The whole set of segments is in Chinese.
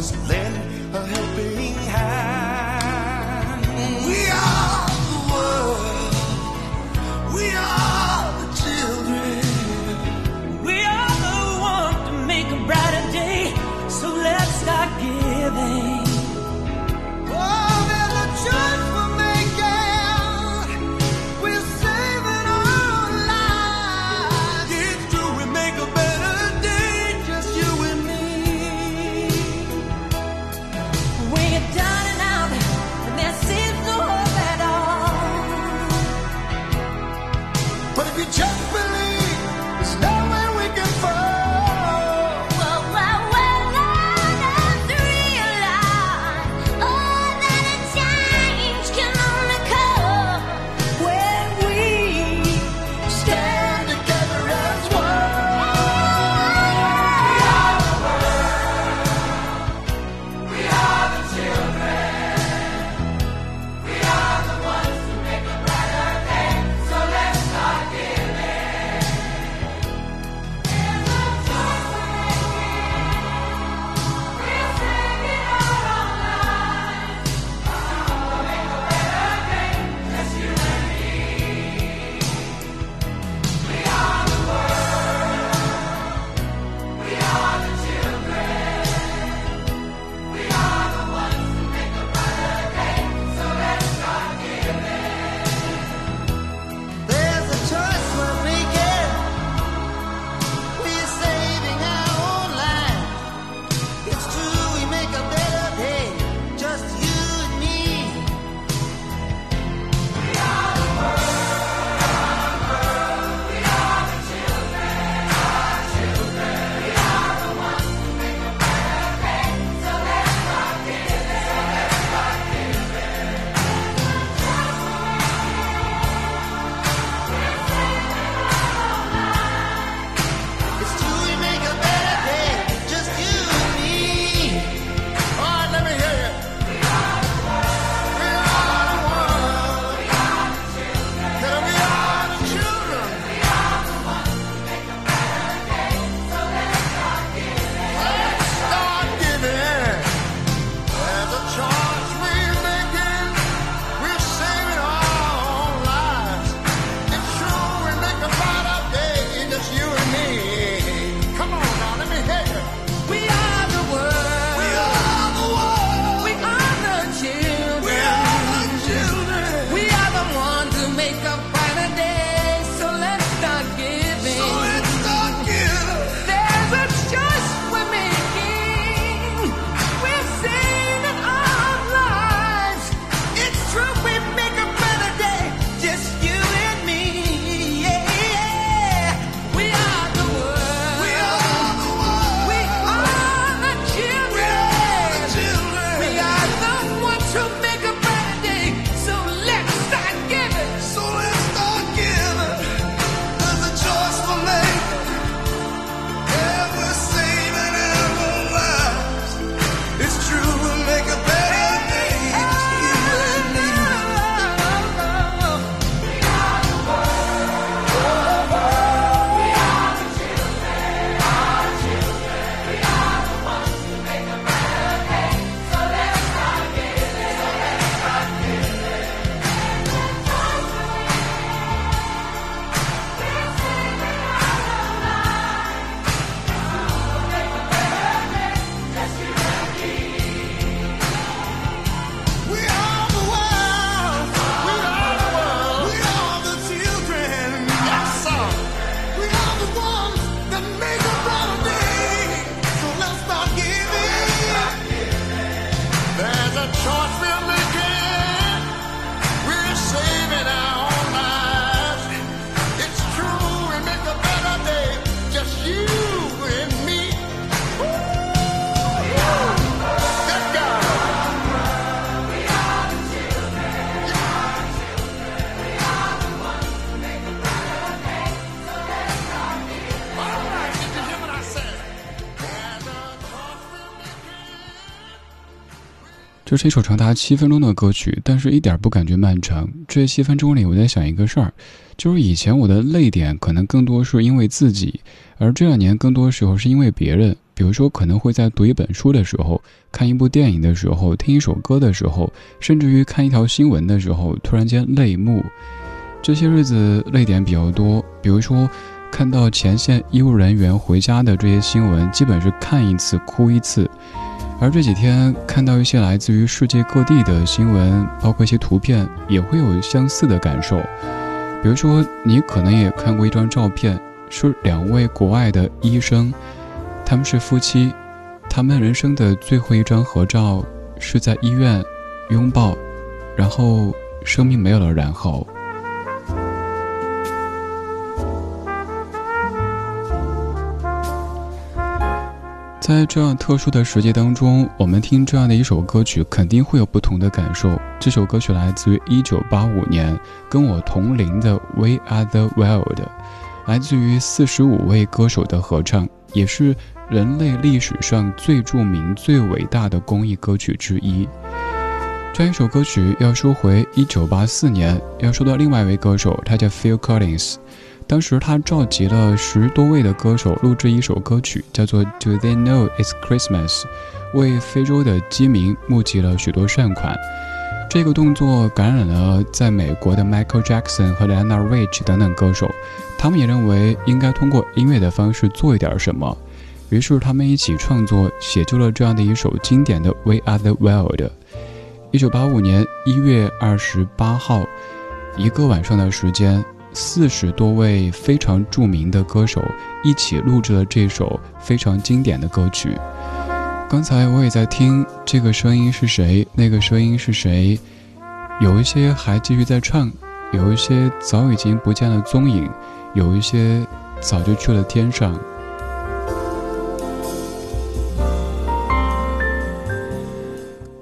Just lend a helping hand. 这是一首长达七分钟的歌曲，但是一点不感觉漫长。这七分钟里，我在想一个事儿，就是以前我的泪点可能更多是因为自己，而这两年更多时候是因为别人。比如说，可能会在读一本书的时候、看一部电影的时候、听一首歌的时候，甚至于看一条新闻的时候，突然间泪目。这些日子泪点比较多，比如说看到前线医务人员回家的这些新闻，基本是看一次哭一次。而这几天看到一些来自于世界各地的新闻，包括一些图片，也会有相似的感受。比如说，你可能也看过一张照片，是两位国外的医生，他们是夫妻，他们人生的最后一张合照是在医院拥抱，然后生命没有了然后。在这样特殊的时节当中，我们听这样的一首歌曲，肯定会有不同的感受。这首歌曲来自于一九八五年，跟我同龄的《We Are the World》，来自于四十五位歌手的合唱，也是人类历史上最著名、最伟大的公益歌曲之一。这一首歌曲要说回一九八四年，要说到另外一位歌手，他叫 Phil Collins。当时他召集了十多位的歌手录制一首歌曲，叫做《Do They Know It's Christmas》，为非洲的饥民募集了许多善款。这个动作感染了在美国的 Michael Jackson 和 Lana Rich 等等歌手，他们也认为应该通过音乐的方式做一点什么，于是他们一起创作，写就了这样的一首经典的《We Are the World》。一九八五年一月二十八号，一个晚上的时间。四十多位非常著名的歌手一起录制了这首非常经典的歌曲。刚才我也在听，这个声音是谁？那个声音是谁？有一些还继续在唱，有一些早已经不见了踪影，有一些早就去了天上。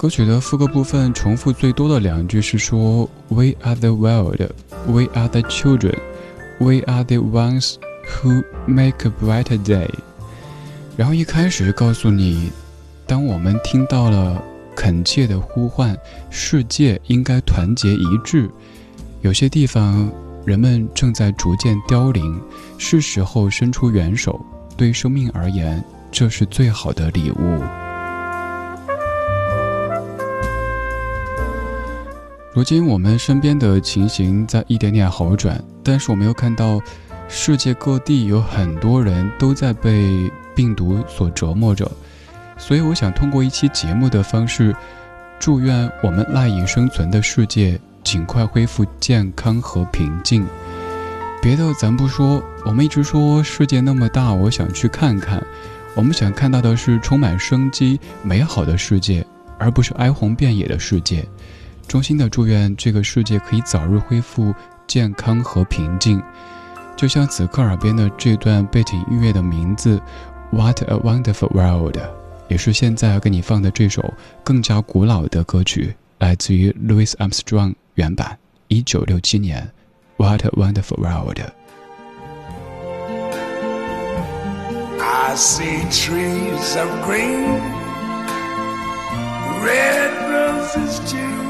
歌曲的副歌部分重复最多的两句是说：“We are the world, we are the children, we are the ones who make a brighter day。”然后一开始就告诉你，当我们听到了恳切的呼唤，世界应该团结一致。有些地方人们正在逐渐凋零，是时候伸出援手。对生命而言，这是最好的礼物。如今我们身边的情形在一点点好转，但是我们又看到世界各地有很多人都在被病毒所折磨着，所以我想通过一期节目的方式，祝愿我们赖以生存的世界尽快恢复健康和平静。别的咱不说，我们一直说世界那么大，我想去看看。我们想看到的是充满生机、美好的世界，而不是哀鸿遍野的世界。衷心的祝愿这个世界可以早日恢复健康和平静，就像此刻耳边的这段背景音乐的名字《What a Wonderful World》，也是现在要给你放的这首更加古老的歌曲，来自于 Louis Armstrong 原版，一九六七年，《What a Wonderful World》。I see trees of green, red roses too.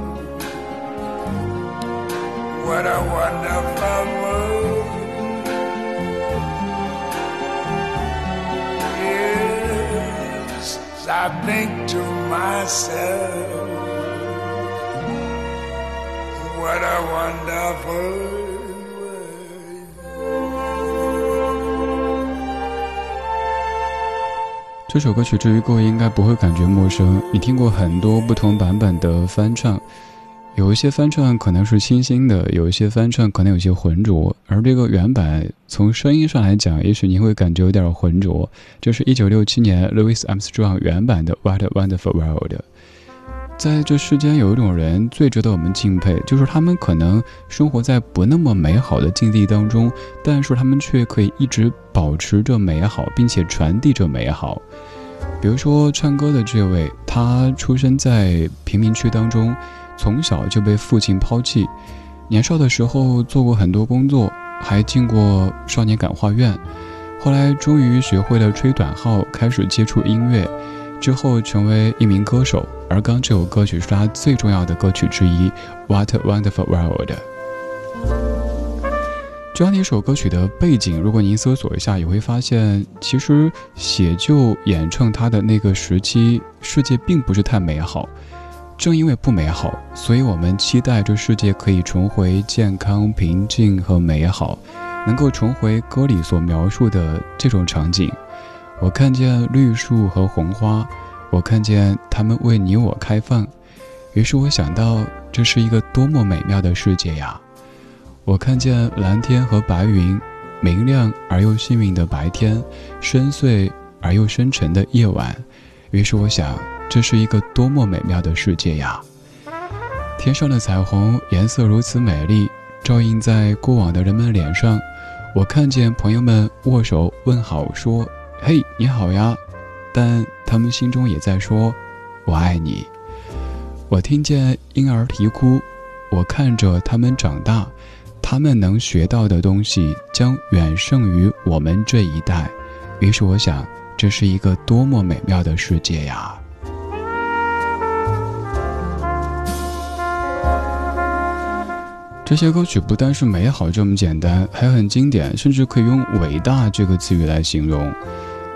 Think to myself, what a wonderful world. 这首歌曲至于各位应该不会感觉陌生，你听过很多不同版本的翻唱，有一些翻唱可能是清新的，有一些翻唱可能有些浑浊，而这个原版从声音上来讲，也许你会感觉有点浑浊。这是一九六七年 Louis Armstrong 原版的《What Wonderful World》。在这世间有一种人最值得我们敬佩，就是他们可能生活在不那么美好的境地当中，但是他们却可以一直保持着美好，并且传递着美好。比如说唱歌的这位，他出生在贫民区当中，从小就被父亲抛弃，年少的时候做过很多工作，还进过少年感化院，后来终于学会了吹短号，开始接触音乐。之后成为一名歌手，而刚这首歌曲是他最重要的歌曲之一，《What a Wonderful World》。这样的一首歌曲的背景，如果您搜索一下，也会发现，其实写就演唱它的那个时期，世界并不是太美好。正因为不美好，所以我们期待这世界可以重回健康、平静和美好，能够重回歌里所描述的这种场景。我看见绿树和红花，我看见它们为你我开放，于是我想到这是一个多么美妙的世界呀！我看见蓝天和白云，明亮而又幸运的白天，深邃而又深沉的夜晚，于是我想这是一个多么美妙的世界呀！天上的彩虹颜色如此美丽，照映在过往的人们脸上，我看见朋友们握手问好说。嘿，你好呀！但他们心中也在说：“我爱你。”我听见婴儿啼哭，我看着他们长大，他们能学到的东西将远胜于我们这一代。于是我想，这是一个多么美妙的世界呀！这些歌曲不单是美好这么简单，还很经典，甚至可以用“伟大”这个词语来形容。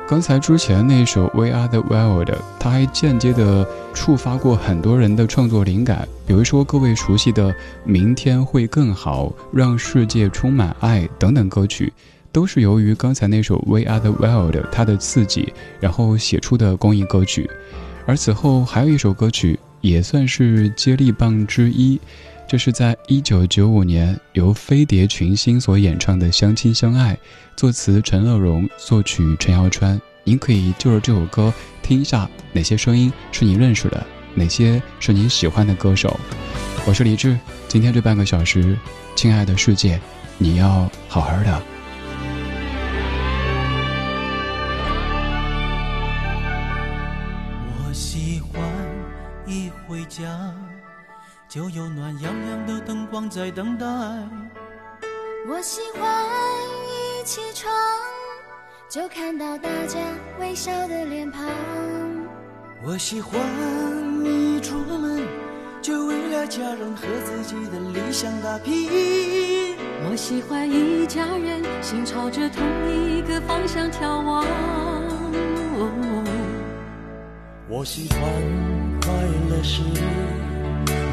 刚才之前那首《We Are the World》，它还间接的触发过很多人的创作灵感，比如说各位熟悉的《明天会更好》《让世界充满爱》等等歌曲，都是由于刚才那首《We Are the World》它的刺激，然后写出的公益歌曲。而此后还有一首歌曲，也算是接力棒之一。这是在一九九五年由飞碟群星所演唱的《相亲相爱》，作词陈乐融，作曲陈耀川。您可以就着这首歌听一下哪些声音是你认识的，哪些是你喜欢的歌手。我是李志，今天这半个小时，亲爱的世界，你要好好的。就有暖洋洋的灯光在等待。我喜欢一起床就看到大家微笑的脸庞。我喜欢一出门就为了家人和自己的理想打拼。我喜欢一家人心朝着同一个方向眺望。我喜欢快乐时。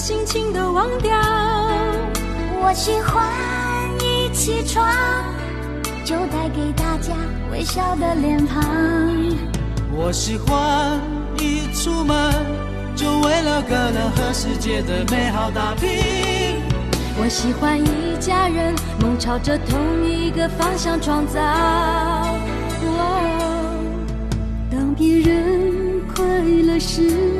心情都忘掉。我喜欢一起床就带给大家微笑的脸庞。我喜欢一出门就为了个人和世界的美好打拼。我喜欢一家人梦朝着同一个方向创造。当别人快乐时，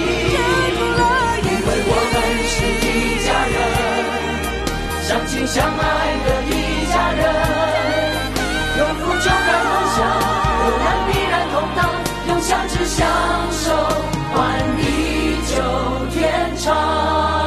相爱的一家人，有福就该同享，有难必然同当，用相知相守换地久天长。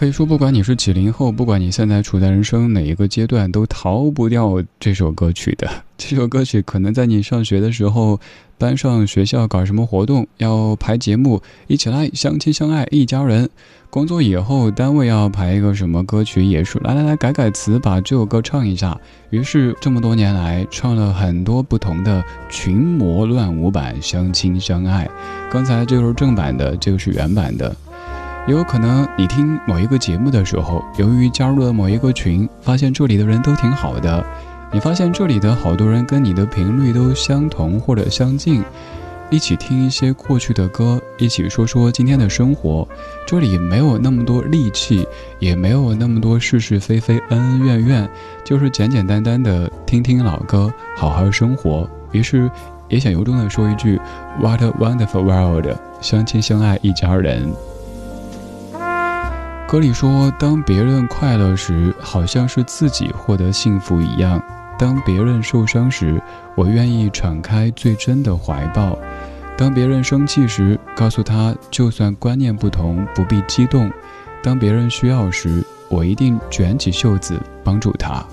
可以说，不管你是几零后，不管你现在处在人生哪一个阶段，都逃不掉这首歌曲的。这首歌曲可能在你上学的时候，班上、学校搞什么活动要排节目，一起来相亲相爱一家人。工作以后，单位要排一个什么歌曲，也是来来来改改词，把这首歌唱一下。于是这么多年来，唱了很多不同的群魔乱舞版《相亲相爱》。刚才这个是正版的，这个是原版的。也有可能你听某一个节目的时候，由于加入了某一个群，发现这里的人都挺好的，你发现这里的好多人跟你的频率都相同或者相近，一起听一些过去的歌，一起说说今天的生活。这里没有那么多戾气，也没有那么多是是非非、恩恩怨怨，就是简简单单的听听老歌，好好生活。于是也想由衷的说一句：What a wonderful world！相亲相爱一家人。歌里说：“当别人快乐时，好像是自己获得幸福一样；当别人受伤时，我愿意敞开最真的怀抱；当别人生气时，告诉他，就算观念不同，不必激动；当别人需要时，我一定卷起袖子帮助他。”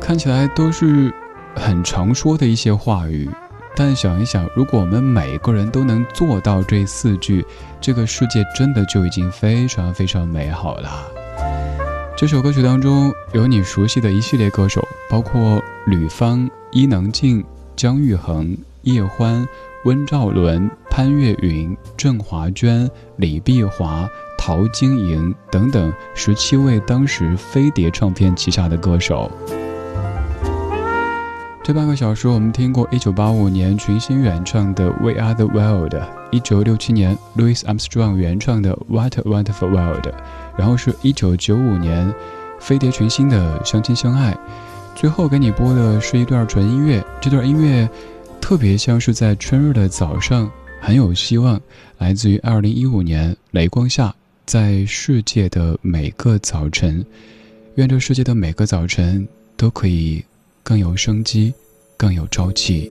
看起来都是很常说的一些话语。但想一想，如果我们每个人都能做到这四句，这个世界真的就已经非常非常美好了。这首歌曲当中有你熟悉的一系列歌手，包括吕方、伊能静、姜育恒、叶欢、温兆伦、潘越云、郑华娟、李碧华、陶晶莹等等十七位当时飞碟唱片旗下的歌手。这半个小时，我们听过1985年群星原唱的《We Are the World》，1967年 Louis Armstrong 原唱的《What a Wonderful World》，然后是一九九五年飞碟群星的《相亲相爱》，最后给你播的是一段纯音乐。这段音乐特别像是在春日的早上，很有希望，来自于二零一五年雷光下，在世界的每个早晨，愿这世界的每个早晨都可以更有生机，更有朝气。